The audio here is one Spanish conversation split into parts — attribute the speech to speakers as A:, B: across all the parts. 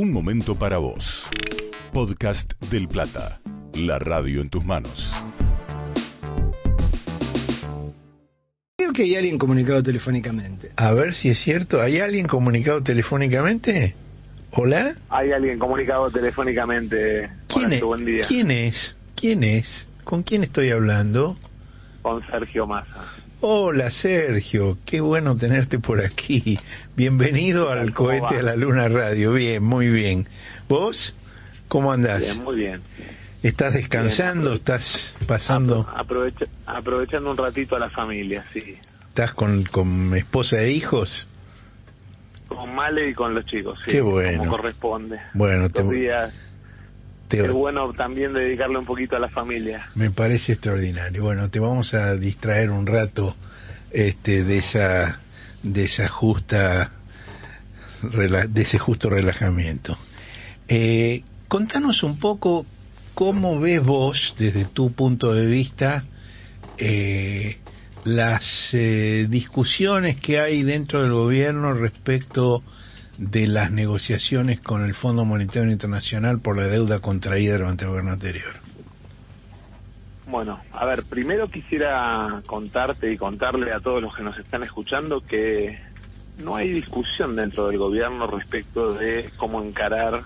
A: Un momento para vos. Podcast del Plata. La radio en tus manos.
B: Creo que hay alguien comunicado telefónicamente.
C: A ver si es cierto. ¿Hay alguien comunicado telefónicamente? ¿Hola?
D: Hay alguien comunicado telefónicamente.
C: ¿Quién
D: Hola,
C: es?
D: buen día.
C: ¿Quién es? ¿Quién es? ¿Con quién estoy hablando?
D: Con Sergio Massa.
C: Hola Sergio, qué bueno tenerte por aquí. Bienvenido al
D: ¿Cómo
C: cohete
D: va?
C: a la Luna Radio. Bien, muy bien. ¿Vos? ¿Cómo andás?
D: Bien, muy bien.
C: ¿Estás descansando?
D: Bien.
C: ¿Estás pasando?
D: Apro- aprovecha- aprovechando un ratito a la familia, sí.
C: ¿Estás con, con esposa e hijos?
D: Con Male y con los chicos, sí.
C: Qué bueno.
D: Como corresponde.
C: Bueno, te,
D: Estos días
C: te-
D: es bueno también dedicarle un poquito a la familia.
C: me parece extraordinario. Bueno, te vamos a distraer un rato este, de esa de esa justa de ese justo relajamiento. Eh, contanos un poco cómo ves vos, desde tu punto de vista, eh, las eh, discusiones que hay dentro del gobierno respecto de las negociaciones con el Fondo Monetario Internacional por la deuda contraída durante el gobierno anterior.
D: Bueno, a ver, primero quisiera contarte y contarle a todos los que nos están escuchando que no hay discusión dentro del gobierno respecto de cómo encarar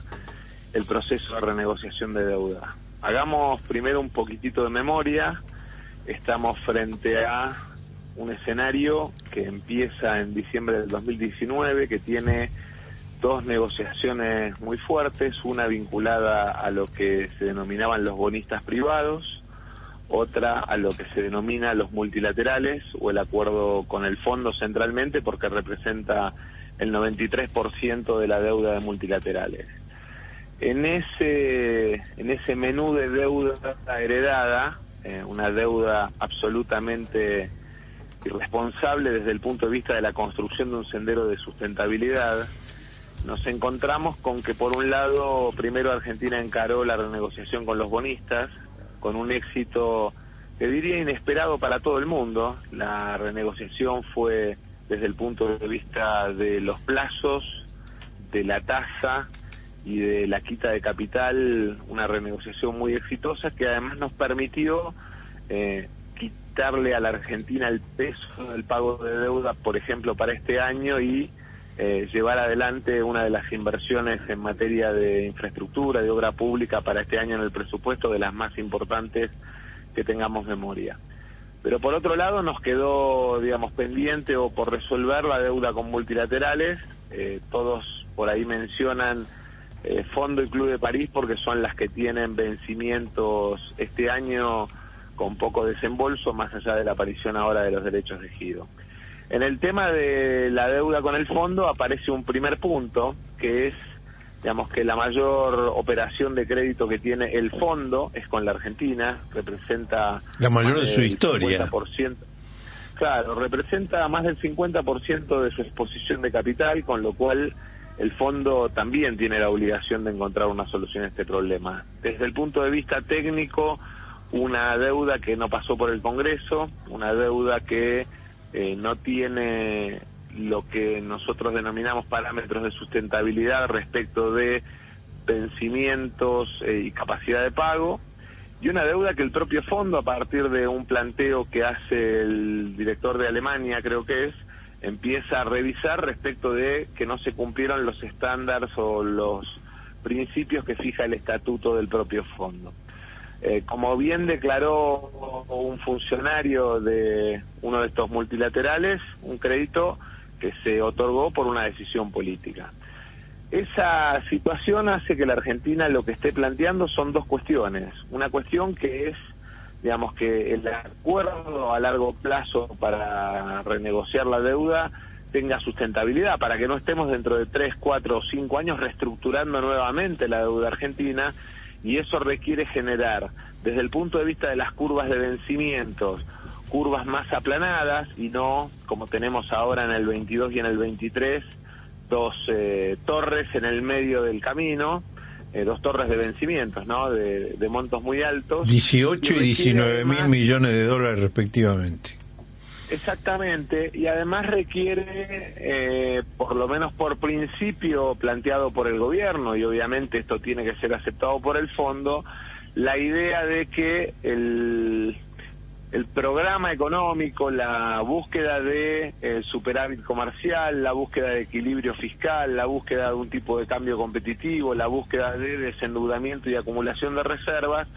D: el proceso de renegociación de deuda. Hagamos primero un poquitito de memoria. Estamos frente a un escenario que empieza en diciembre del 2019, que tiene dos negociaciones muy fuertes, una vinculada a lo que se denominaban los bonistas privados, otra a lo que se denomina los multilaterales o el acuerdo con el fondo centralmente porque representa el 93% de la deuda de multilaterales. En ese, en ese menú de deuda heredada, eh, una deuda absolutamente irresponsable desde el punto de vista de la construcción de un sendero de sustentabilidad, nos encontramos con que por un lado primero Argentina encaró la renegociación con los bonistas con un éxito que diría inesperado para todo el mundo. La renegociación fue desde el punto de vista de los plazos, de la tasa y de la quita de capital, una renegociación muy exitosa que además nos permitió eh, quitarle a la Argentina el peso del pago de deuda, por ejemplo, para este año y eh, llevar adelante una de las inversiones en materia de infraestructura, de obra pública para este año en el presupuesto, de las más importantes que tengamos memoria. Pero por otro lado nos quedó, digamos, pendiente o por resolver la deuda con multilaterales. Eh, todos por ahí mencionan eh, Fondo y Club de París porque son las que tienen vencimientos este año con poco desembolso, más allá de la aparición ahora de los derechos de giro. En el tema de la deuda con el fondo aparece un primer punto, que es, digamos, que la mayor operación de crédito que tiene el fondo es con la Argentina, representa...
C: La mayor de su historia.
D: 50%. Claro, representa más del 50% de su exposición de capital, con lo cual el fondo también tiene la obligación de encontrar una solución a este problema. Desde el punto de vista técnico, una deuda que no pasó por el Congreso, una deuda que eh, no tiene lo que nosotros denominamos parámetros de sustentabilidad respecto de vencimientos eh, y capacidad de pago, y una deuda que el propio fondo, a partir de un planteo que hace el director de Alemania, creo que es, empieza a revisar respecto de que no se cumplieron los estándares o los principios que fija el estatuto del propio fondo. Eh, como bien declaró un funcionario de uno de estos multilaterales, un crédito que se otorgó por una decisión política. Esa situación hace que la Argentina lo que esté planteando son dos cuestiones. Una cuestión que es, digamos, que el acuerdo a largo plazo para renegociar la deuda tenga sustentabilidad, para que no estemos dentro de tres, cuatro o cinco años reestructurando nuevamente la deuda argentina y eso requiere generar, desde el punto de vista de las curvas de vencimientos, curvas más aplanadas y no como tenemos ahora en el 22 y en el 23, dos eh, torres en el medio del camino, eh, dos torres de vencimientos, ¿no? De, de montos muy altos.
C: 18 y
D: requiere
C: 19 mil millones de dólares respectivamente.
D: Exactamente, y además requiere, eh, por lo menos por principio planteado por el gobierno, y obviamente esto tiene que ser aceptado por el fondo, la idea de que el, el programa económico, la búsqueda de eh, superávit comercial, la búsqueda de equilibrio fiscal, la búsqueda de un tipo de cambio competitivo, la búsqueda de desendeudamiento y acumulación de reservas,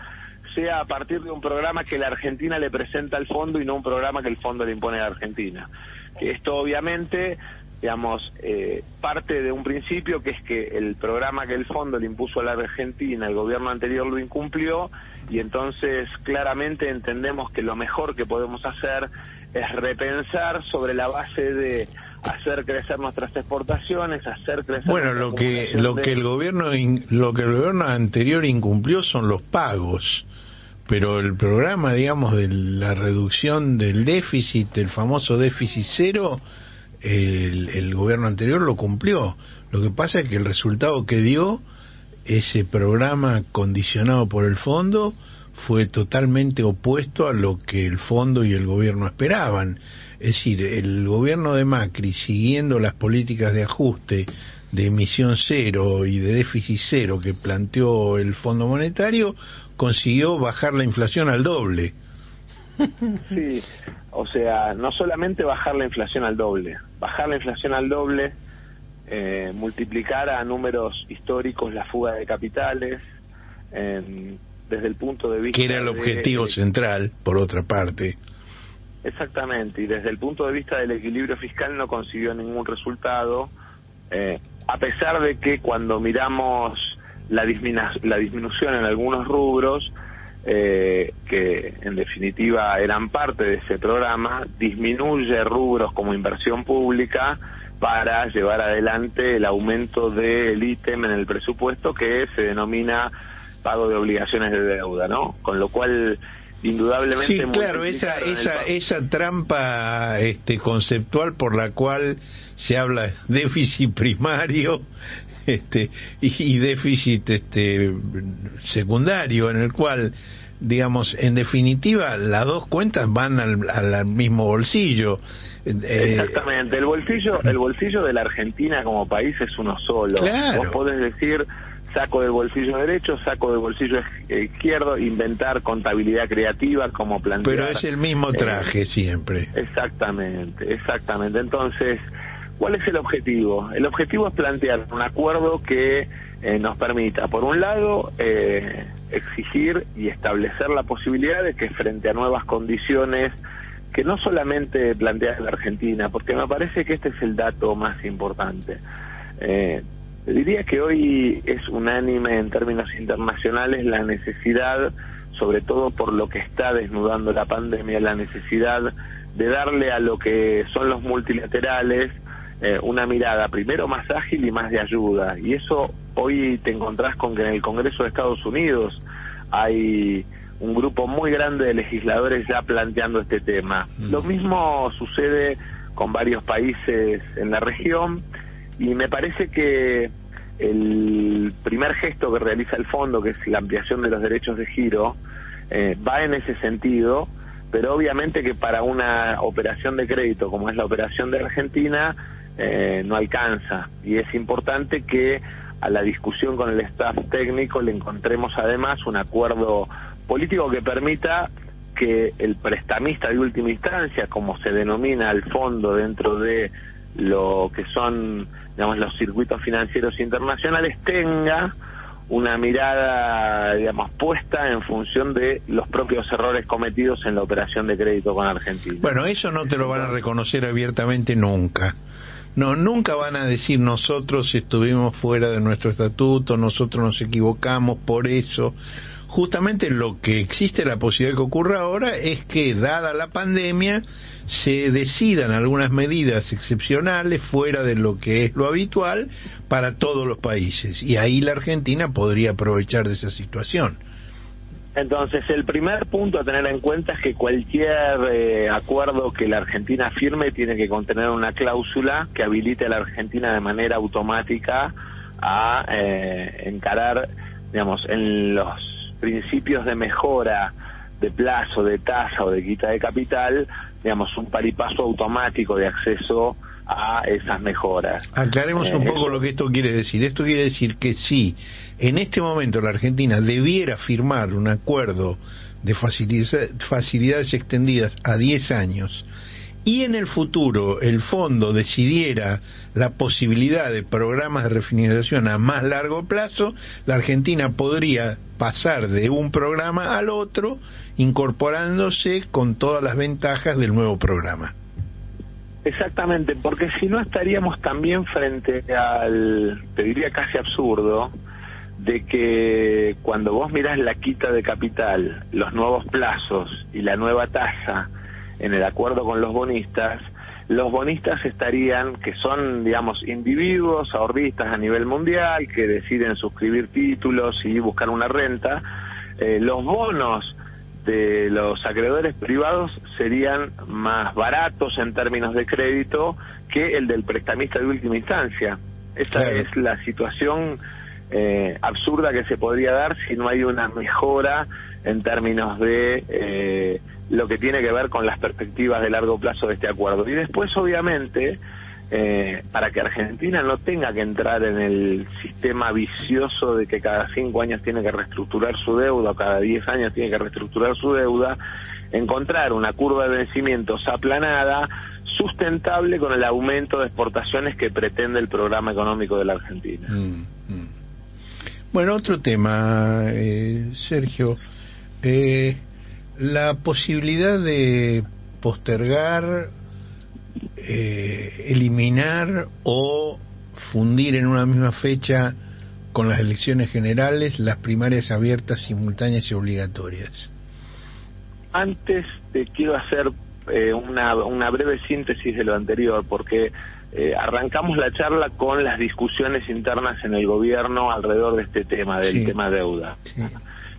D: sea a partir de un programa que la Argentina le presenta al fondo y no un programa que el fondo le impone a la Argentina. Que esto obviamente digamos, eh, parte de un principio que es que el programa que el fondo le impuso a la Argentina, el gobierno anterior lo incumplió y entonces claramente entendemos que lo mejor que podemos hacer es repensar sobre la base de hacer crecer nuestras exportaciones, hacer crecer
C: bueno lo que lo que el gobierno lo que el gobierno anterior incumplió son los pagos pero el programa digamos de la reducción del déficit el famoso déficit cero el, gobierno anterior lo cumplió. Lo que pasa es que el resultado que dio ese programa condicionado por el fondo fue totalmente opuesto a lo que el fondo y el gobierno esperaban. Es decir, el gobierno de Macri, siguiendo las políticas de ajuste de emisión cero y de déficit cero que planteó el Fondo Monetario, consiguió bajar la inflación al doble.
D: Sí, o sea, no solamente bajar la inflación al doble, bajar la inflación al doble, eh, multiplicar a números históricos la fuga de capitales, desde el punto de vista...
C: Que era el objetivo central, por otra parte.
D: Exactamente, y desde el punto de vista del equilibrio fiscal no consiguió ningún resultado, eh, a pesar de que cuando miramos la, la disminución en algunos rubros, eh, que en definitiva eran parte de ese programa, disminuye rubros como inversión pública para llevar adelante el aumento del ítem en el presupuesto que se denomina pago de obligaciones de deuda, ¿no? Con lo cual indudablemente
C: sí claro esa esa esa trampa este conceptual por la cual se habla déficit primario este y, déficit este secundario en el cual digamos en definitiva las dos cuentas van al, al mismo bolsillo
D: eh, exactamente el bolsillo el bolsillo de la Argentina como país es uno solo vos podés decir saco del bolsillo derecho, saco del bolsillo izquierdo, inventar contabilidad creativa como plantear.
C: Pero es el mismo eh, traje siempre.
D: Exactamente, exactamente. Entonces, ¿Cuál es el objetivo? El objetivo es plantear un acuerdo que eh, nos permita, por un lado, eh, exigir y establecer la posibilidad de que frente a nuevas condiciones que no solamente plantea la Argentina, porque me parece que este es el dato más importante. Eh, diría que hoy es unánime en términos internacionales la necesidad, sobre todo por lo que está desnudando la pandemia, la necesidad de darle a lo que son los multilaterales eh, una mirada primero más ágil y más de ayuda. Y eso hoy te encontrás con que en el Congreso de Estados Unidos hay un grupo muy grande de legisladores ya planteando este tema. Mm. Lo mismo sucede con varios países en la región y me parece que el primer gesto que realiza el fondo, que es la ampliación de los derechos de giro, eh, va en ese sentido, pero obviamente que para una operación de crédito como es la operación de Argentina, eh, no alcanza y es importante que a la discusión con el staff técnico le encontremos además un acuerdo político que permita que el prestamista de última instancia, como se denomina al fondo dentro de lo que son digamos los circuitos financieros internacionales tenga una mirada digamos puesta en función de los propios errores cometidos en la operación de crédito con Argentina.
C: Bueno, eso no te lo van a reconocer abiertamente nunca. No, nunca van a decir nosotros estuvimos fuera de nuestro estatuto, nosotros nos equivocamos por eso. Justamente lo que existe la posibilidad que ocurra ahora es que, dada la pandemia, se decidan algunas medidas excepcionales fuera de lo que es lo habitual para todos los países. Y ahí la Argentina podría aprovechar de esa situación.
D: Entonces, el primer punto a tener en cuenta es que cualquier eh, acuerdo que la Argentina firme tiene que contener una cláusula que habilite a la Argentina de manera automática a eh, encarar, digamos, en los principios de mejora de plazo, de tasa o de quita de capital, digamos, un paripaso automático de acceso a esas mejoras.
C: Aclaremos un
D: Eh,
C: poco lo que esto quiere decir. Esto quiere decir que si en este momento la Argentina debiera firmar un acuerdo de facilidades extendidas a 10 años y en el futuro el fondo decidiera la posibilidad de programas de refinanciación a más largo plazo, la Argentina podría pasar de un programa al otro incorporándose con todas las ventajas del nuevo programa.
D: Exactamente, porque si no estaríamos también frente al, te diría casi absurdo, de que cuando vos mirás la quita de capital, los nuevos plazos y la nueva tasa en el acuerdo con los bonistas, los bonistas estarían, que son, digamos, individuos ahorristas a nivel mundial, que deciden suscribir títulos y buscar una renta, eh, los bonos de los acreedores privados serían más baratos en términos de crédito que el del prestamista de última instancia. Esa
C: Claro.
D: es la situación eh, absurda que se podría dar si no hay una mejora en términos de eh, lo que tiene que ver con las perspectivas de largo plazo de este acuerdo. Y después, obviamente, eh, para que Argentina no tenga que entrar en el sistema vicioso de que cada cinco años tiene que reestructurar su deuda o cada diez años tiene que reestructurar su deuda, encontrar una curva de vencimientos aplanada, sustentable con el aumento de exportaciones que pretende el programa económico de la Argentina.
C: Mm, mm. Bueno, otro tema, eh, Sergio. Eh, la posibilidad de postergar, eh, eliminar o fundir en una misma fecha con las elecciones generales las primarias abiertas, simultáneas y obligatorias.
D: Antes te quiero hacer eh, una, una breve síntesis de lo anterior, porque eh, arrancamos la charla con las discusiones internas en el gobierno alrededor de este tema, del
C: Sí.
D: tema deuda.
C: Sí.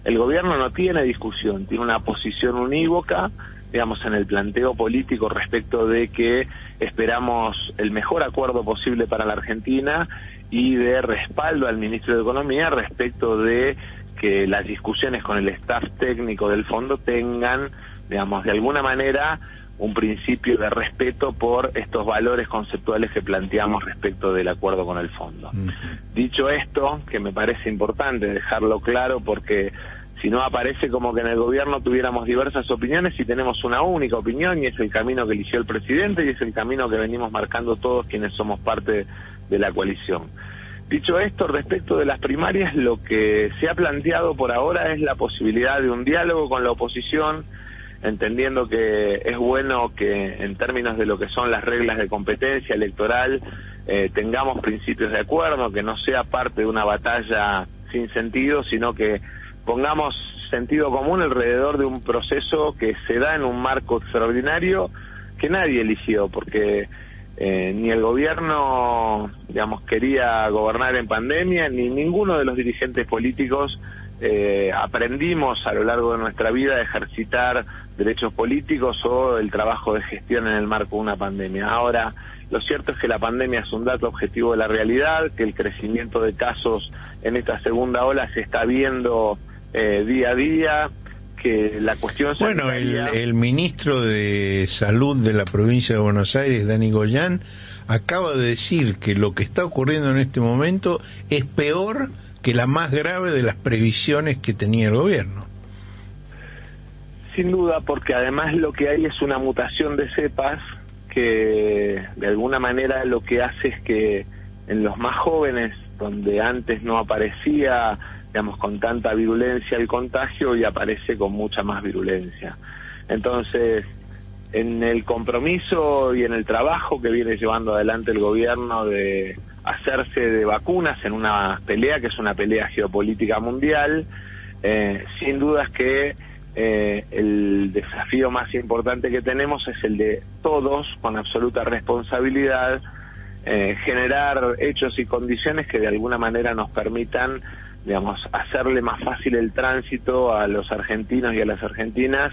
D: El gobierno no tiene discusión, tiene una posición unívoca, digamos, en el planteo político respecto de que esperamos el mejor acuerdo posible para la Argentina y de respaldo al ministro de Economía respecto de que las discusiones con el staff técnico del fondo tengan, digamos, de alguna manera un principio de respeto por estos valores conceptuales que planteamos respecto del acuerdo con el fondo. Dicho esto, que me parece importante dejarlo claro porque si no aparece como que en el gobierno tuviéramos diversas opiniones y tenemos una única opinión y es el camino que eligió el presidente y es el camino que venimos marcando todos quienes somos parte de la coalición. Dicho esto, respecto de las primarias, lo que se ha planteado por ahora es la posibilidad de un diálogo con la oposición, entendiendo que es bueno que en términos de lo que son las reglas de competencia electoral eh, tengamos principios de acuerdo, que no sea parte de una batalla sin sentido, sino que pongamos sentido común alrededor de un proceso que se da en un marco extraordinario que nadie eligió, porque eh, ni el gobierno, digamos, quería gobernar en pandemia, ni ninguno de los dirigentes políticos eh, aprendimos a lo largo de nuestra vida a ejercitar derechos políticos o el trabajo de gestión en el marco de una pandemia. Ahora, lo cierto es que la pandemia es un dato objetivo de la realidad, que el crecimiento de casos en esta segunda ola se está viendo eh, día a día, que la cuestión
C: Bueno, el, el ministro de Salud de la provincia de Buenos Aires, Dani Goyán, acaba de decir que lo que está ocurriendo en este momento es peor que la más grave de las previsiones que tenía el gobierno.
D: Sin duda, porque además lo que hay es una mutación de cepas que de alguna manera lo que hace es que en los más jóvenes, donde antes no aparecía, digamos, con tanta virulencia el contagio, y aparece con mucha más virulencia. Entonces, en el compromiso y en el trabajo que viene llevando adelante el gobierno de hacerse de vacunas en una pelea que es una pelea geopolítica mundial, eh, sin dudas que eh, el desafío más importante que tenemos es el de todos, con absoluta responsabilidad, eh, generar hechos y condiciones que de alguna manera nos permitan, digamos, hacerle más fácil el tránsito a los argentinos y a las argentinas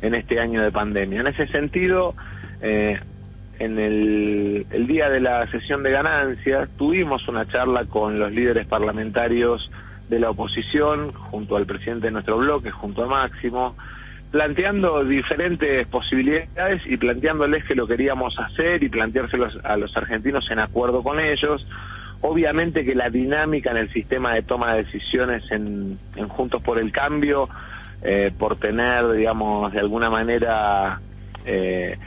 D: en este año de pandemia. En ese sentido, eh, en el, el día de la sesión de ganancias tuvimos una charla con los líderes parlamentarios de la oposición, junto al presidente de nuestro bloque, junto a Máximo, planteando diferentes posibilidades y planteándoles que lo queríamos hacer y planteárselos a los argentinos en acuerdo con ellos. Obviamente que la dinámica en el sistema de toma de decisiones en, Juntos por el Cambio, eh, por tener, digamos, de alguna manera eh,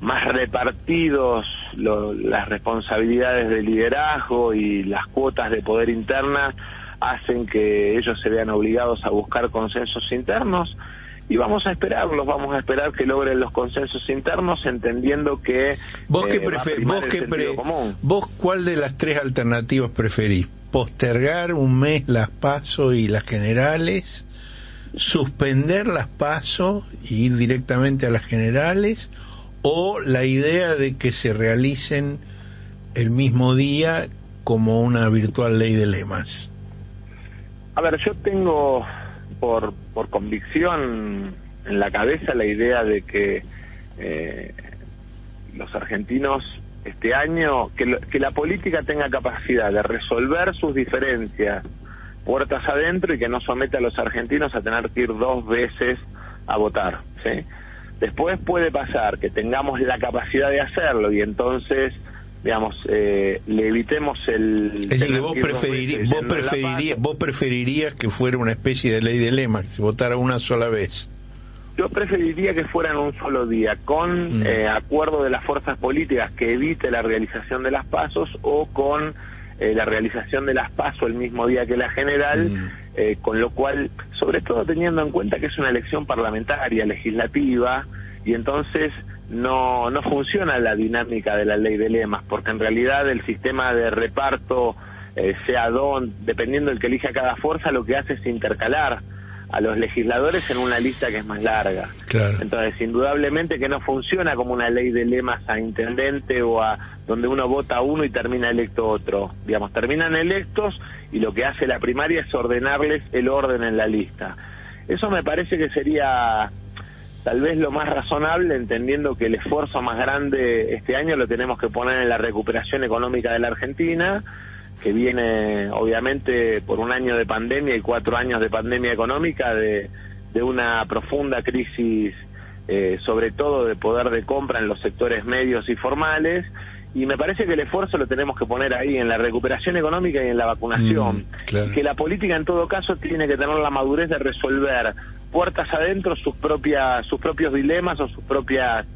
D: más repartidos las responsabilidades de liderazgo y las cuotas de poder interna, hacen que ellos se vean obligados a buscar consensos internos y vamos a esperarlos, vamos a esperar que logren los consensos internos entendiendo que
C: vos qué eh, vos qué vos cuál de las tres alternativas preferís postergar un mes las pasos y las generales suspender las pasos y ir directamente a las generales o la idea de que se realicen el mismo día como una virtual ley de lemas
D: a ver, yo tengo por, por convicción en la cabeza la idea de que eh, los argentinos este año, que, que la política tenga capacidad de resolver sus diferencias puertas adentro y que no someta a los argentinos a tener que ir dos veces a votar. ¿sí? Después puede pasar que tengamos la capacidad de hacerlo y entonces digamos, eh, le evitemos el...
C: Es decir, vos, vos, vos, preferirías que fuera una especie de ley de lema, que se votara una sola vez.
D: Yo preferiría que fuera en un solo día, con mm. eh, acuerdo de las fuerzas políticas que evite la realización de las pasos o con eh, la realización de las pasos el mismo día que la general, mm. con lo cual, sobre todo teniendo en cuenta que es una elección parlamentaria, legislativa, y entonces no, no funciona la dinámica de la ley de lemas, porque en realidad el sistema de reparto, eh, sea don, dependiendo del que elija cada fuerza, lo que hace es intercalar a los legisladores en una lista que es más larga. Entonces, indudablemente que no funciona como una ley de lemas a intendente o a donde uno vota uno y termina electo otro. Digamos, terminan electos y lo que hace la primaria es ordenarles el orden en la lista. Eso me parece que sería tal vez lo más razonable, entendiendo que el esfuerzo más grande este año lo tenemos que poner en la recuperación económica de la Argentina, que viene obviamente por un año de pandemia y cuatro años de pandemia económica, de, una profunda crisis, eh, sobre todo de poder de compra en los sectores medios y formales, y me parece que el esfuerzo lo tenemos que poner ahí, en la recuperación económica y en la vacunación. Mm, que la política en todo caso tiene que tener la madurez de resolver puertas adentro sus propias sus propios dilemas o sus propias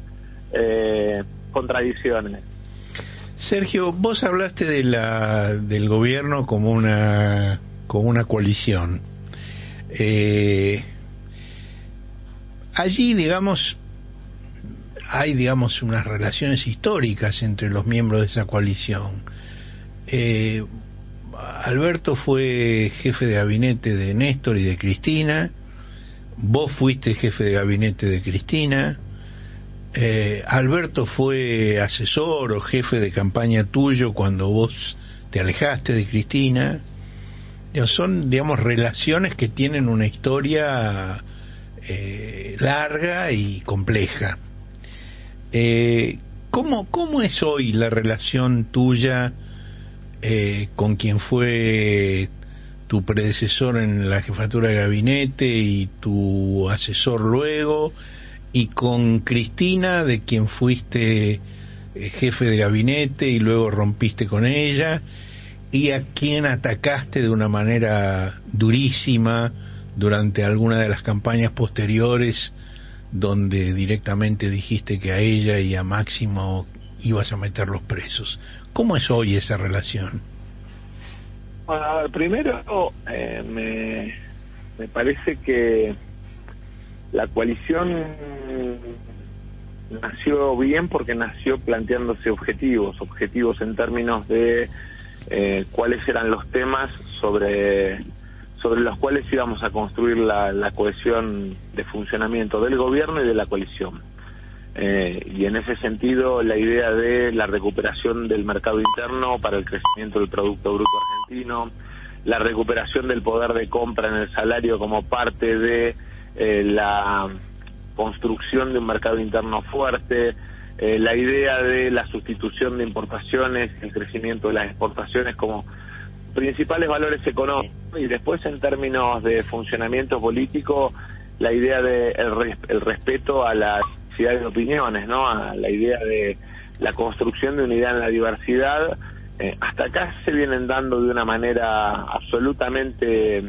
D: eh, contradicciones.
C: Sergio, vos hablaste de la, del gobierno como una como una coalición. Eh, allí, digamos, hay, digamos, unas relaciones históricas entre los miembros de esa coalición. Eh, Alberto fue jefe de gabinete de Néstor y de Cristina, vos fuiste jefe de gabinete de Cristina, eh, Alberto fue asesor o jefe de campaña tuyo cuando vos te alejaste de Cristina. Son, digamos, relaciones que tienen una historia eh, larga y compleja. Eh, ¿cómo, ¿Cómo es hoy la relación tuya eh, con quien fue tu predecesor en la jefatura de gabinete y tu asesor luego, y con Cristina, de quien fuiste eh, jefe de gabinete y luego rompiste con ella, y a quien atacaste de una manera durísima durante alguna de las campañas posteriores, donde directamente dijiste que a ella y a Máximo ibas a meterlos presos. ¿Cómo es hoy esa relación?
D: Bueno, primero eh, me, me parece que la coalición nació bien porque nació planteándose objetivos, objetivos en términos de eh, cuáles eran los temas sobre sobre los cuales íbamos a construir la, la cohesión de funcionamiento del gobierno y de la coalición. Eh, y en ese sentido la idea de la recuperación del mercado interno para el crecimiento del Producto Bruto Argentino, la recuperación del poder de compra en el salario como parte de eh, la construcción de un mercado interno fuerte, eh, la idea de la sustitución de importaciones, el crecimiento de las exportaciones como principales valores económicos y después en términos de funcionamiento político la idea de el, respeto a la de opiniones, ¿no? A la idea de la construcción de unidad en la diversidad. Eh, hasta acá se vienen dando de una manera absolutamente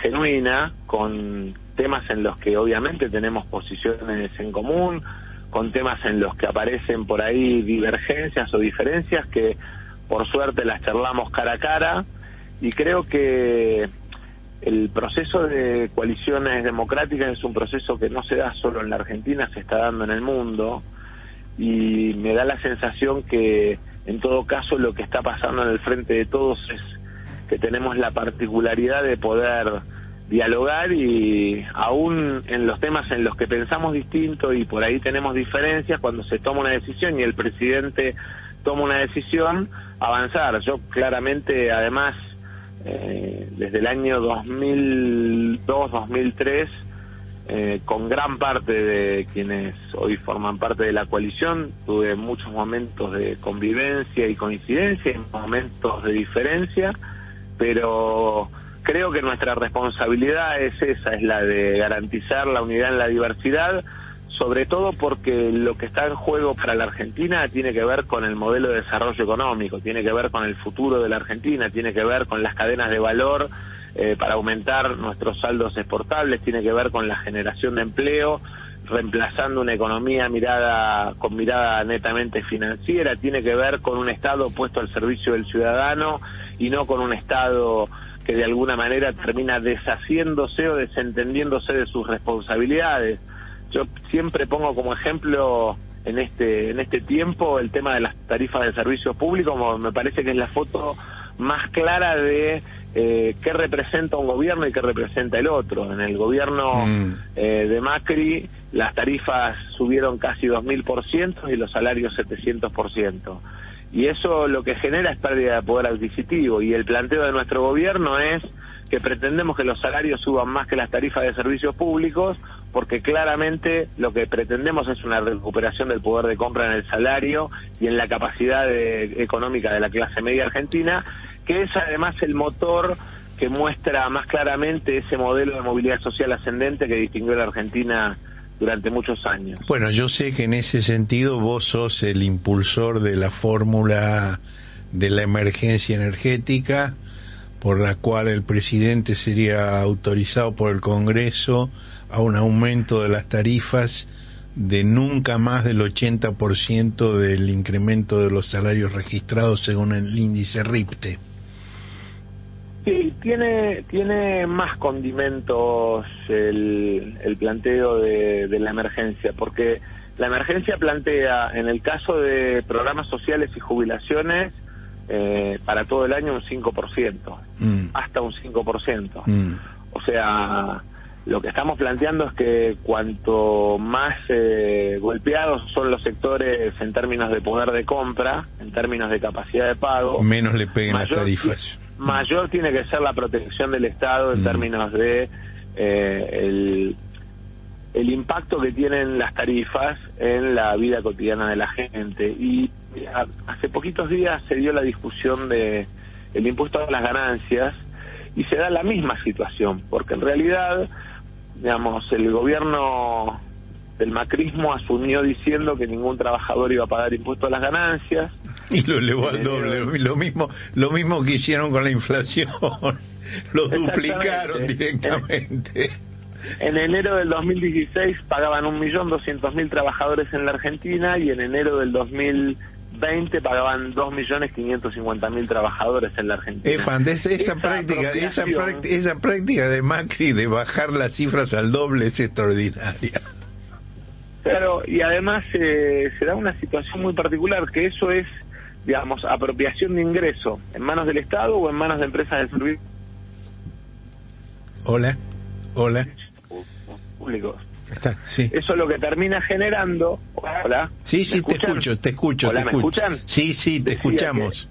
D: genuina, con temas en los que obviamente tenemos posiciones en común, con temas en los que aparecen por ahí divergencias o diferencias que por suerte las charlamos cara a cara y creo que el proceso de coaliciones democráticas es un proceso que no se da solo en la Argentina, se está dando en el mundo y me da la sensación que en todo caso lo que está pasando en el frente de todos es que tenemos la particularidad de poder dialogar y aún en los temas en los que pensamos distinto y por ahí tenemos diferencias, cuando se toma una decisión y el presidente toma una decisión, avanzar. Yo claramente, además, eh, desde el año 2002-2003, eh, con gran parte de quienes hoy forman parte de la coalición, tuve muchos momentos de convivencia y coincidencia, y momentos de diferencia, pero creo que nuestra responsabilidad es esa, es la de garantizar la unidad en la diversidad, sobre todo porque lo que está en juego para la Argentina tiene que ver con el modelo de desarrollo económico, tiene que ver con el futuro de la Argentina, tiene que ver con las cadenas de valor eh, para aumentar nuestros saldos exportables, tiene que ver con la generación de empleo, reemplazando una economía mirada con mirada netamente financiera, tiene que ver con un Estado puesto al servicio del ciudadano y no con un Estado que de alguna manera termina deshaciéndose o desentendiéndose de sus responsabilidades. Yo siempre pongo como ejemplo en este en este tiempo el tema de las tarifas de servicios públicos, como me parece que es la foto más clara de eh, qué representa un gobierno y qué representa el otro. En el gobierno mm. eh, de Macri las tarifas subieron casi 2.000% y los salarios 700% y eso lo que genera es pérdida de poder adquisitivo y el planteo de nuestro gobierno es que pretendemos que los salarios suban más que las tarifas de servicios públicos porque claramente lo que pretendemos es una recuperación del poder de compra en el salario y en la capacidad económica de la clase media argentina, que es además el motor que muestra más claramente ese modelo de movilidad social ascendente que distinguió a la Argentina durante muchos años.
C: Bueno, yo sé que en ese sentido vos sos el impulsor de la fórmula de la emergencia energética, por la cual el presidente sería autorizado por el Congreso a un aumento de las tarifas de nunca más del 80% del incremento de los salarios registrados según el índice RIPTE.
D: Sí, tiene, tiene más condimentos el, el planteo de, la emergencia, porque la emergencia plantea, en el caso de programas sociales y jubilaciones, eh, para todo el año un 5%, mm. hasta un 5%. Mm. O sea, lo que estamos planteando es que cuanto más eh, golpeados son los sectores en términos de poder de compra, en términos de capacidad de pago,
C: menos le peguen las tarifas
D: mayor tiene que ser la protección del Estado en mm. términos de eh, el, el impacto que tienen las tarifas en la vida cotidiana de la gente. Y hace poquitos días se dio la discusión de el impuesto a las ganancias y se da la misma situación, porque en realidad, digamos, el gobierno del macrismo asumió diciendo que ningún trabajador iba a pagar impuesto a las ganancias.
C: Y lo elevó al doble, lo mismo, lo mismo que hicieron con la inflación, lo duplicaron directamente.
D: En enero del 2016 pagaban un millón doscientos mil trabajadores en la Argentina y en enero del 2020 pagaban dos millones quinientos cincuenta mil trabajadores en la Argentina.
C: esa, práctica, esa, esa práctica de Macri de bajar las cifras al doble es extraordinaria.
D: Claro, y además eh, se da una situación muy particular, que eso es, digamos, apropiación de ingreso, en manos del Estado o en manos de empresas de servicio.
C: Hola, hola.
D: Públicos. Está, sí. Eso es lo que termina generando. Hola.
C: Sí, sí, te escucho, te escucho.
D: Hola, ¿me escuchan?
C: Sí, sí, te escuchamos.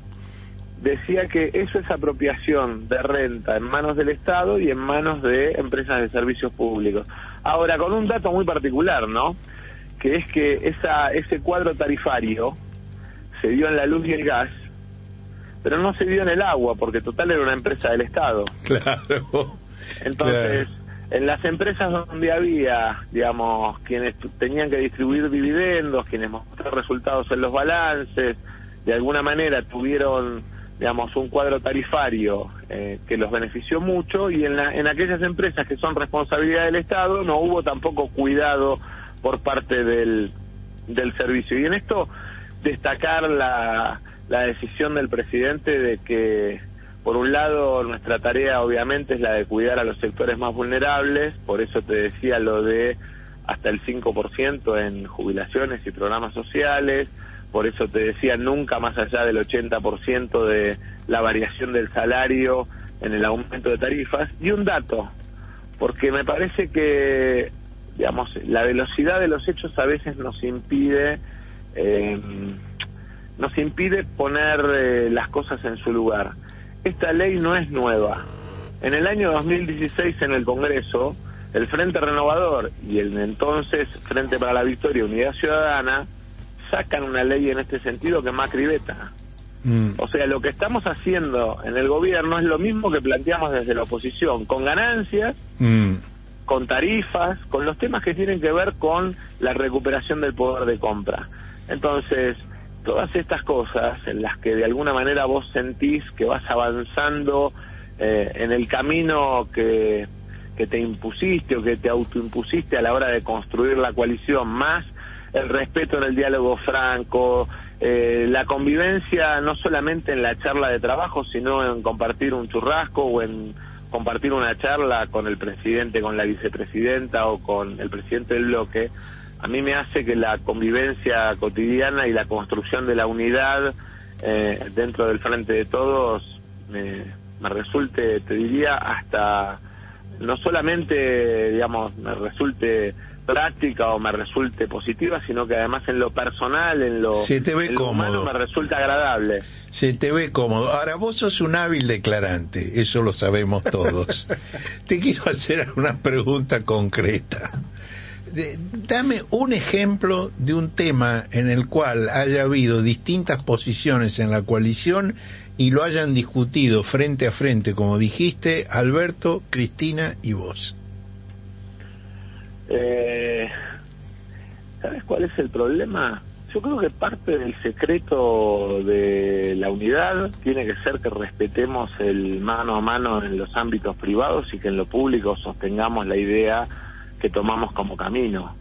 D: decía que eso es apropiación de renta en manos del Estado y en manos de empresas de servicios públicos. Ahora, con un dato muy particular, ¿no? que es que esa, ese cuadro tarifario se dio en la luz y el gas, pero no se dio en el agua, porque total era una empresa del Estado.
C: Claro.
D: Entonces, en las empresas donde había, digamos, quienes tenían que distribuir dividendos, quienes mostraron resultados en los balances, de alguna manera tuvieron, digamos, un cuadro tarifario eh, que los benefició mucho y en, la, en aquellas empresas que son responsabilidad del Estado no hubo tampoco cuidado por parte del, del servicio. Y en esto destacar la, la decisión del presidente de que por un lado, nuestra tarea obviamente es la de cuidar a los sectores más vulnerables, por eso te decía lo de hasta el 5% en jubilaciones y programas sociales, por eso te decía nunca más allá del 80% de la variación del salario en el aumento de tarifas. Y un dato, porque me parece que, digamos, la velocidad de los hechos a veces nos impide... Eh, nos impide poner eh, las cosas en su lugar esta ley no es nueva. En el año 2016 en el Congreso, el Frente Renovador y el entonces Frente para la Victoria Unidad Ciudadana sacan una ley en este sentido que Macri veta. Mm. O sea, lo que estamos haciendo en el gobierno es lo mismo que planteamos desde la oposición, con ganancias, mm. con tarifas, con los temas que tienen que ver con la recuperación del poder de compra. Entonces, todas estas cosas en las que de alguna manera vos sentís que vas avanzando eh, en el camino que, que te impusiste o que te autoimpusiste a la hora de construir la coalición, más el respeto en el diálogo franco, eh, la convivencia no solamente en la charla de trabajo, sino en compartir un churrasco o en compartir una charla con el presidente, con la vicepresidenta o con el presidente del bloque, a mí me hace que la convivencia cotidiana y la construcción de la unidad eh, dentro del frente de todos me, resulte, te diría, hasta no solamente, digamos, me resulte práctica o me resulte positiva, sino que además en lo personal, en lo,
C: Se te ve humano
D: me resulta agradable.
C: Se te ve cómodo. Ahora, vos sos un hábil declarante, eso lo sabemos todos. te quiero hacer una pregunta concreta dame un ejemplo de un tema en el cual haya habido distintas posiciones en la coalición y lo hayan discutido frente a frente, como dijiste, Alberto, Cristina y vos.
D: Eh, ¿Sabes cuál es el problema? Yo creo que parte del secreto de la unidad tiene que ser que respetemos el mano a mano en los ámbitos privados y que en lo público sostengamos la idea que tomamos como camino.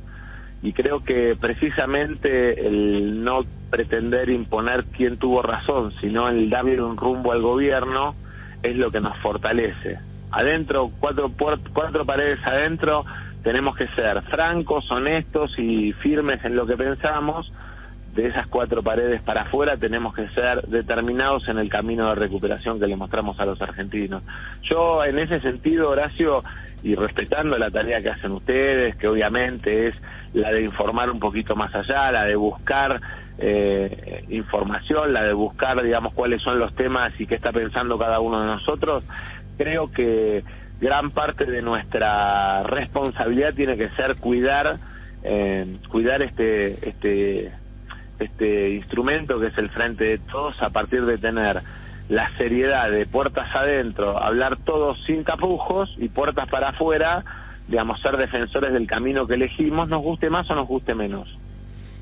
D: Y creo que precisamente el no pretender imponer quién tuvo razón, sino el darle un rumbo al gobierno, es lo que nos fortalece. Adentro, cuatro, cuatro paredes adentro, tenemos que ser francos, honestos y firmes en lo que pensamos. De esas cuatro paredes para afuera tenemos que ser determinados en el camino de recuperación que le mostramos a los argentinos. Yo, en ese sentido, Horacio, y respetando la tarea que hacen ustedes, que obviamente es la de informar un poquito más allá, la de buscar eh, información, la de buscar, digamos, cuáles son los temas y qué está pensando cada uno de nosotros, creo que gran parte de nuestra responsabilidad tiene que ser cuidar, eh, cuidar este, este, este instrumento que es el frente de todos a partir de tener la seriedad de puertas adentro, hablar todos sin tapujos y puertas para afuera, digamos, ser defensores del camino que elegimos, nos guste más o nos guste menos.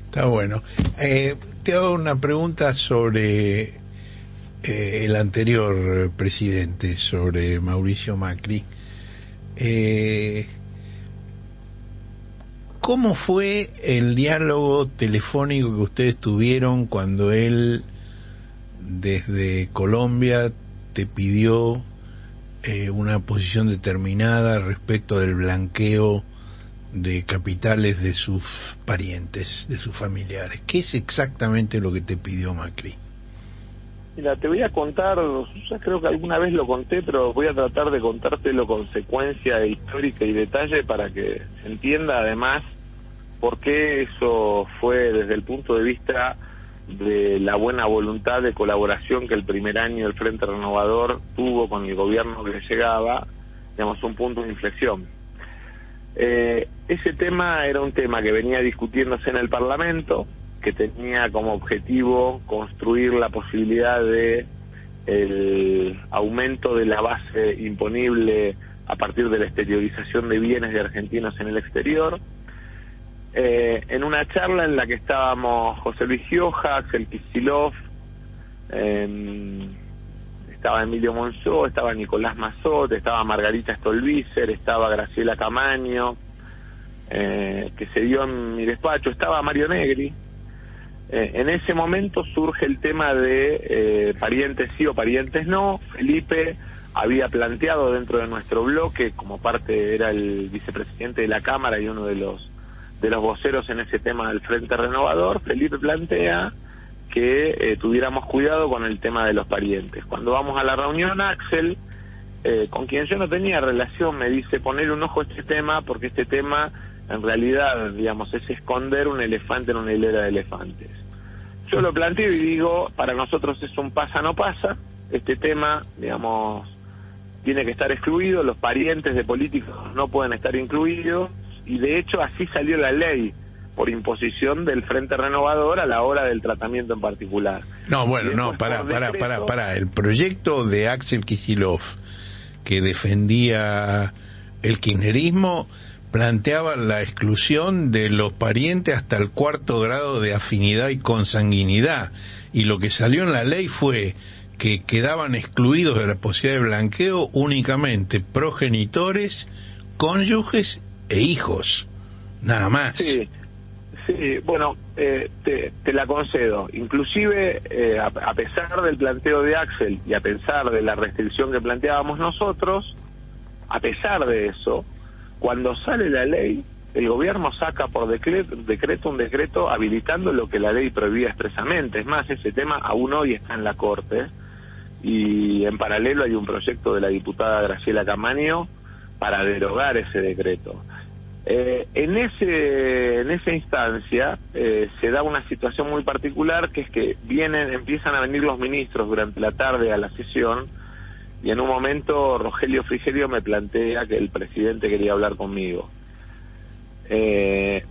C: Está bueno. Eh, te hago una pregunta sobre eh, el anterior presidente, sobre Mauricio Macri. Eh, ¿Cómo fue el diálogo telefónico que ustedes tuvieron cuando él desde Colombia te pidió eh, una posición determinada respecto del blanqueo de capitales de sus parientes, de sus familiares. ¿Qué es exactamente lo que te pidió Macri?
D: Mira, te voy a contar, ya creo que alguna vez lo conté, pero voy a tratar de contártelo con secuencia histórica y detalle para que se entienda además por qué eso fue desde el punto de vista de la buena voluntad de colaboración que el primer año el Frente Renovador tuvo con el gobierno que llegaba, digamos, un punto de inflexión. Eh, ese tema era un tema que venía discutiéndose en el Parlamento, que tenía como objetivo construir la posibilidad de el aumento de la base imponible a partir de la exteriorización de bienes de argentinos en el exterior. Eh, en una charla en la que estábamos José Luis Gioja, Axel Kicillof, em, estaba Emilio Monzó, estaba Nicolás Mazot, estaba Margarita Stolbizer, estaba Graciela Camaño, eh, que se dio en mi despacho, estaba Mario Negri. Eh, en ese momento surge el tema de eh, parientes sí o parientes no. Felipe había planteado dentro de nuestro bloque, como parte era el vicepresidente de la Cámara y uno de los de los voceros en ese tema del Frente Renovador, Felipe plantea que eh, tuviéramos cuidado con el tema de los parientes. Cuando vamos a la reunión, Axel, eh, con quien yo no tenía relación, me dice poner un ojo a este tema porque este tema en realidad, digamos, es esconder un elefante en una hilera de elefantes. Yo lo planteo y digo, para nosotros es un pasa no pasa, este tema, digamos, tiene que estar excluido, los parientes de políticos no pueden estar incluidos, y de hecho así salió la ley por imposición del Frente Renovador a la hora del tratamiento en particular.
C: No, bueno, no, para, para, para, para. El proyecto de Axel Kisilov que defendía el kirchnerismo planteaba la exclusión de los parientes hasta el cuarto grado de afinidad y consanguinidad. Y lo que salió en la ley fue que quedaban excluidos de la posibilidad de blanqueo únicamente progenitores, cónyuges e hijos. Nada más.
D: Sí, sí bueno, eh, te, la concedo. Inclusive, eh, a pesar del planteo de Axel y a pesar de la restricción que planteábamos nosotros, a pesar de eso, cuando sale la ley, el gobierno saca por decreto, un decreto habilitando lo que la ley prohibía expresamente. Es más, ese tema aún hoy está en la Corte y en paralelo hay un proyecto de la diputada Graciela Camaño para derogar ese decreto. Eh, en ese en esa instancia eh, se da una situación muy particular que es que vienen empiezan a venir los ministros durante la tarde a la sesión y en un momento Rogelio Frigerio me plantea que el presidente quería hablar conmigo. Eh,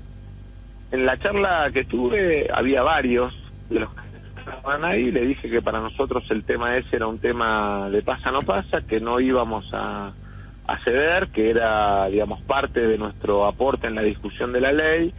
D: en la charla que tuve había varios de los que estaban ahí, le dije que para nosotros el tema ese era un tema de pasa no pasa, que no íbamos a, a ceder, que era, digamos, parte de nuestro aporte en la discusión de la ley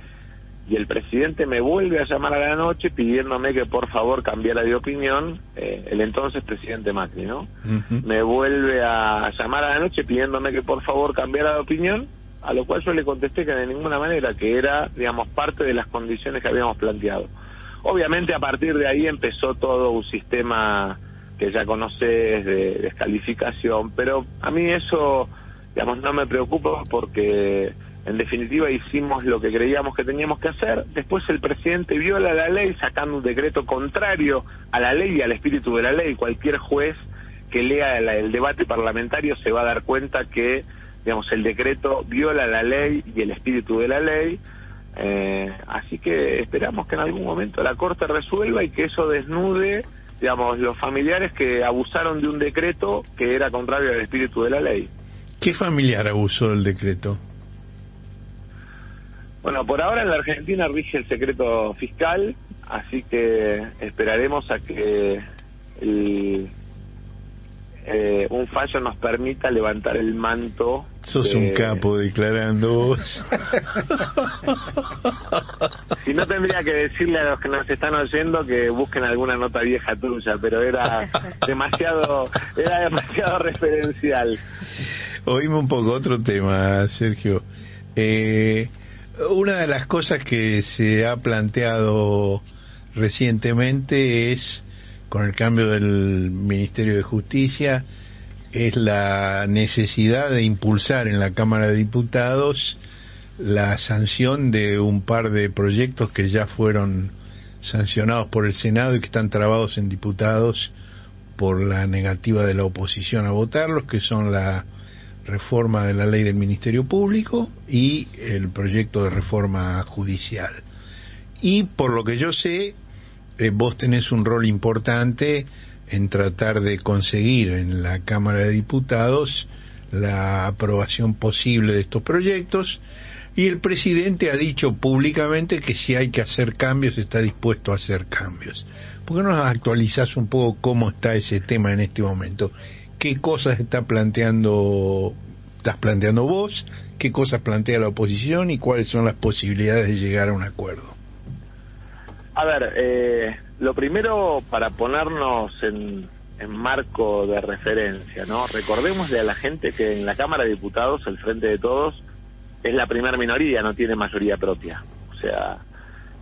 D: y el presidente me vuelve a llamar a la noche pidiéndome que por favor cambiara de opinión, eh, el entonces presidente Macri, ¿no? Me vuelve a llamar a la noche pidiéndome que por favor cambiara de opinión, a lo cual yo le contesté que de ninguna manera, que era, digamos, parte de las condiciones que habíamos planteado. Obviamente a partir de ahí empezó todo un sistema que ya conoces de descalificación, pero a mí eso, digamos, no me preocupa porque en definitiva hicimos lo que creíamos que teníamos que hacer. Después el presidente viola la ley sacando un decreto contrario a la ley y al espíritu de la ley. Cualquier juez que lea el, debate parlamentario se va a dar cuenta que, digamos, el decreto viola la ley y el espíritu de la ley. Eh, así que esperamos que en algún momento la Corte resuelva y que eso desnude, digamos, los familiares que abusaron de un decreto que era contrario al espíritu de la ley.
C: ¿Qué familiar abusó del decreto?
D: Bueno, por ahora en la Argentina rige el secreto fiscal, así que esperaremos a que eh, un fallo nos permita levantar el manto.
C: Sos un capo declarando vos.
D: si no tendría que decirle a los que nos están oyendo que busquen alguna nota vieja tuya, pero era demasiado, era demasiado referencial.
C: Oíme un poco otro tema, Sergio. Eh, una de las cosas que se ha planteado recientemente es, con el cambio del Ministerio de Justicia, es la necesidad de impulsar en la Cámara de Diputados la sanción de un par de proyectos que ya fueron sancionados por el Senado y que están trabados en diputados por la negativa de la oposición a votarlos, que son la reforma de la ley del Ministerio Público y el proyecto de reforma judicial. Y por lo que yo sé, eh, vos tenés un rol importante en tratar de conseguir en la Cámara de Diputados la aprobación posible de estos proyectos y el presidente ha dicho públicamente que si hay que hacer cambios está dispuesto a hacer cambios. ¿Por qué no actualizás un poco cómo está ese tema en este momento? qué cosas está planteando estás planteando vos, qué cosas plantea la oposición y cuáles son las posibilidades de llegar a un acuerdo.
D: A ver, eh, lo primero para ponernos en, en marco de referencia, ¿no? Recordemos a la gente que en la Cámara de Diputados, el Frente de Todos, es la primera minoría, no tiene mayoría propia. O sea,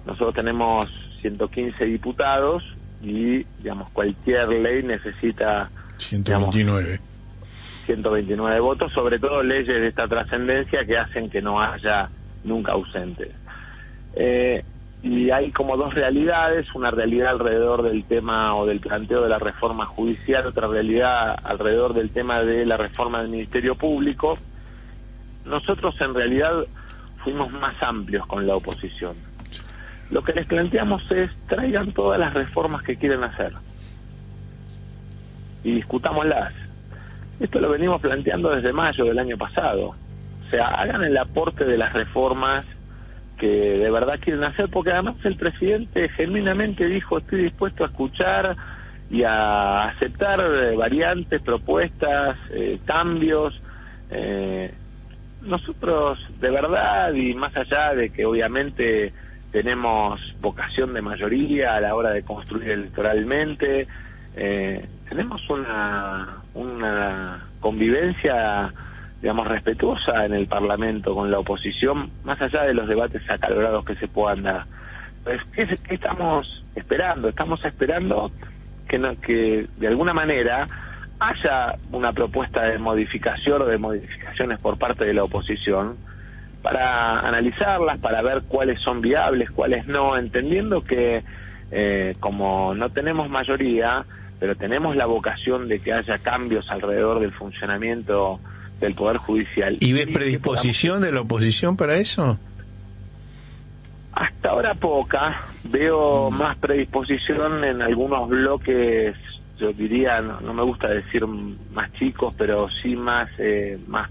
D: nosotros tenemos 115 diputados y, digamos, cualquier ley necesita...
C: 129.
D: 129 votos, sobre todo leyes de esta trascendencia que hacen que no haya nunca ausentes. Eh, y hay como dos realidades, una realidad alrededor del tema o del planteo de la reforma judicial, otra realidad alrededor del tema de la reforma del Ministerio Público. Nosotros en realidad fuimos más amplios con la oposición. Lo que les planteamos es traigan todas las reformas que quieren hacer y discutámoslas. Esto lo venimos planteando desde mayo del año pasado. O sea, hagan el aporte de las reformas que de verdad quieren hacer, porque además el presidente genuinamente dijo estoy dispuesto a escuchar y a aceptar eh, variantes, propuestas, eh, cambios. Eh, nosotros de verdad y más allá de que obviamente tenemos vocación de mayoría a la hora de construir electoralmente, tenemos una, una convivencia digamos, respetuosa en el Parlamento con la oposición, más allá de los debates acalorados que se puedan dar. Pues, ¿qué, estamos esperando? Estamos esperando que, no, que de alguna manera haya una propuesta de modificación o de modificaciones por parte de la oposición para analizarlas, para ver cuáles son viables, cuáles no, entendiendo que eh, como no tenemos mayoría, pero tenemos la vocación de que haya cambios alrededor del funcionamiento del Poder Judicial.
C: ¿Y ves predisposición de la oposición para eso?
D: Hasta ahora poca. Veo mm. más predisposición en algunos bloques, yo diría, no, me gusta decir más chicos, pero sí más, eh, más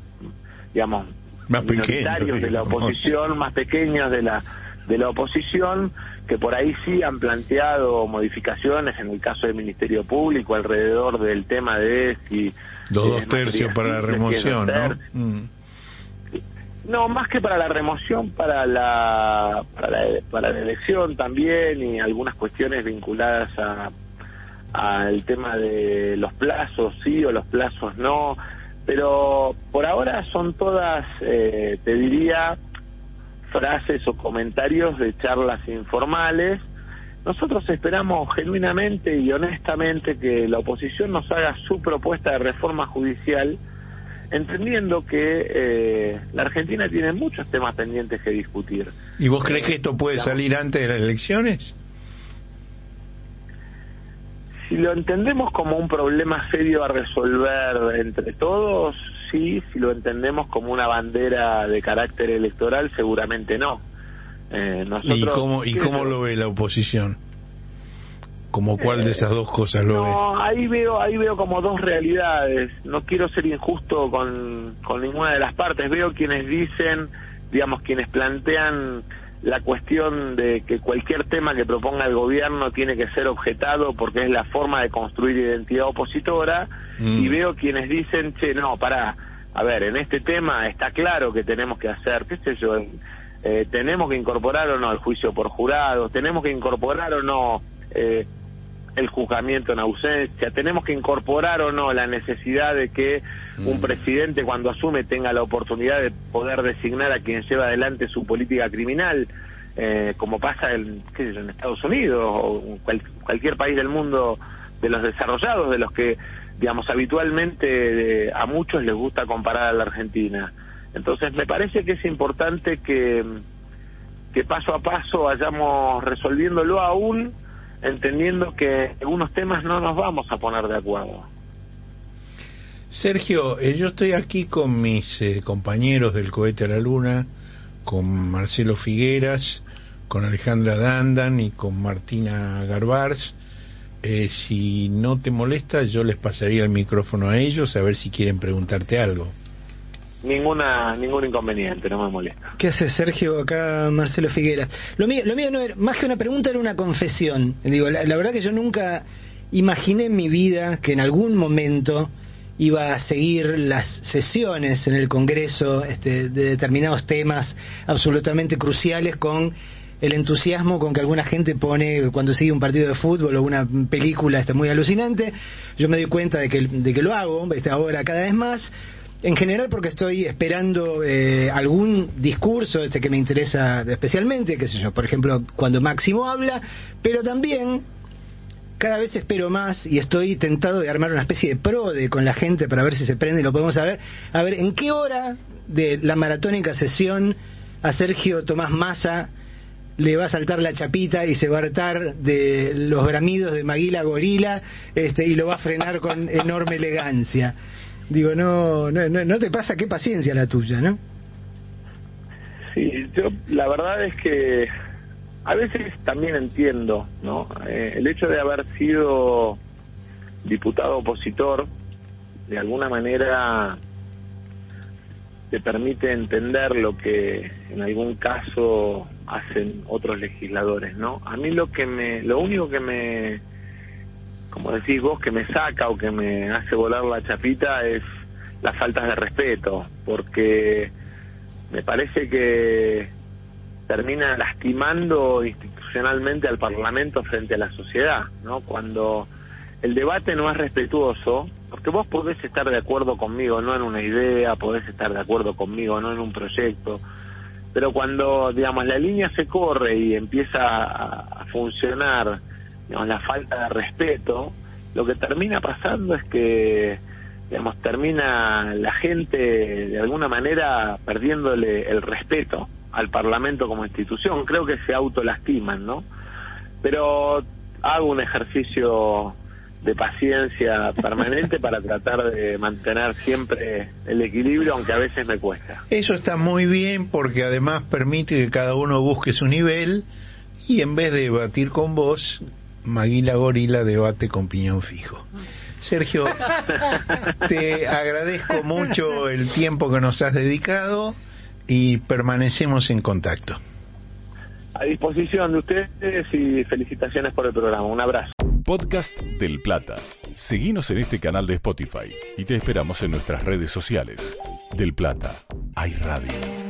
D: digamos,
C: más
D: minoritarios de la oposición, más pequeños de la de la oposición, que por ahí sí han planteado modificaciones en el caso del Ministerio Público alrededor del tema de si
C: dos, tercios para la remoción, ¿no? Mm.
D: No, más que para la remoción, para la, para la, para la elección también y algunas cuestiones vinculadas a al tema de los plazos sí o los plazos no, pero por ahora son todas, eh, te diría, frases o comentarios de charlas informales nosotros esperamos genuinamente y honestamente que la oposición nos haga su propuesta de reforma judicial, entendiendo que eh, la Argentina tiene muchos temas pendientes que discutir.
C: ¿Y vos crees que esto puede salir antes de las elecciones?
D: Si lo entendemos como un problema serio a resolver entre todos, sí. Si lo entendemos como una bandera de carácter electoral, seguramente no.
C: Eh, ¿Y cómo, y cómo lo ve la oposición? ¿Como cuál de esas dos cosas lo ve?
D: No, ahí veo, ahí veo como dos realidades. No quiero ser injusto con, con ninguna de las partes. Veo quienes dicen, digamos, quienes plantean la cuestión de que cualquier tema que proponga el gobierno tiene que ser objetado porque es la forma de construir identidad opositora y mm. veo quienes dicen, che, no, para, a ver, en este tema está claro que tenemos que hacer, qué sé yo, eh, tenemos que incorporar o no el juicio por jurados, tenemos que incorporar o no eh, el juzgamiento en ausencia, tenemos que incorporar o no la necesidad de que un mm. presidente cuando asume tenga la oportunidad de poder designar a quien lleva adelante su política criminal, eh, como pasa en, en Estados Unidos o cualquier país del mundo de los desarrollados, de los que, digamos, habitualmente a muchos les gusta comparar a la Argentina. Entonces me parece que es importante que, que paso a paso vayamos resolviéndolo aún, entendiendo que en algunos temas no nos vamos a poner de acuerdo.
C: Sergio, eh, yo estoy aquí con mis eh, compañeros del cohete a la luna, con Marcelo Figueras, con Alejandra Dandan y con Martina Garbars. Eh, si no te molesta, yo les pasaría el micrófono a ellos a ver si quieren preguntarte algo
D: ninguna ningún inconveniente, no me molesta.
B: ¿Qué hace Sergio acá, Marcelo Figueras? Lo mío, lo mío no era, más que una pregunta era una confesión. Digo, la, verdad que yo nunca imaginé en mi vida que en algún momento iba a seguir las sesiones en el Congreso este, de determinados temas absolutamente cruciales con el entusiasmo con que alguna gente pone cuando sigue un partido de fútbol o una película este, muy alucinante. Yo me doy cuenta de que, de que lo hago este, ahora cada vez más. En general porque estoy esperando eh, algún discurso este que me interesa especialmente, qué sé yo, por ejemplo, cuando Máximo habla, pero también cada vez espero más y estoy tentado de armar una especie de prode con la gente para ver si se prende lo podemos saber. A ver, ¿en qué hora de la maratónica sesión a Sergio Tomás Massa le va a saltar la chapita y se va a hartar de los bramidos de Maguila Gorila este, y lo va a frenar con enorme elegancia? Digo, no, no, no, te pasa qué paciencia la tuya, ¿no?
D: Sí, yo la verdad es que a veces también entiendo, ¿no? Eh, el hecho de haber sido diputado opositor, de alguna manera te permite entender lo que en algún caso hacen otros legisladores, ¿no? A mí lo que me, lo único que me como decís vos, que me saca o que me hace volar la chapita es las faltas de respeto, porque me parece que termina lastimando institucionalmente al Parlamento frente a la sociedad, ¿no? Cuando el debate no es respetuoso, porque vos podés estar de acuerdo conmigo, no en una idea, podés estar de acuerdo conmigo, no en un proyecto, pero cuando, digamos, la línea se corre y empieza a, funcionar la falta de respeto, lo que termina pasando es que, digamos, termina la gente de alguna manera perdiéndole el respeto al Parlamento como institución. Creo que se autolastiman, ¿no? Pero hago un ejercicio de paciencia permanente para tratar de mantener siempre el equilibrio, aunque a veces me cuesta.
C: Eso está muy bien porque además permite que cada uno busque su nivel y en vez de debatir con vos, Maguila Gorila debate con piñón fijo. Sergio, te agradezco mucho el tiempo que nos has dedicado y permanecemos en contacto.
D: A disposición de ustedes y felicitaciones por el programa. Un abrazo.
A: Podcast del Plata. Seguimos en este canal de Spotify y te esperamos en nuestras redes sociales. Del Plata, hay radio.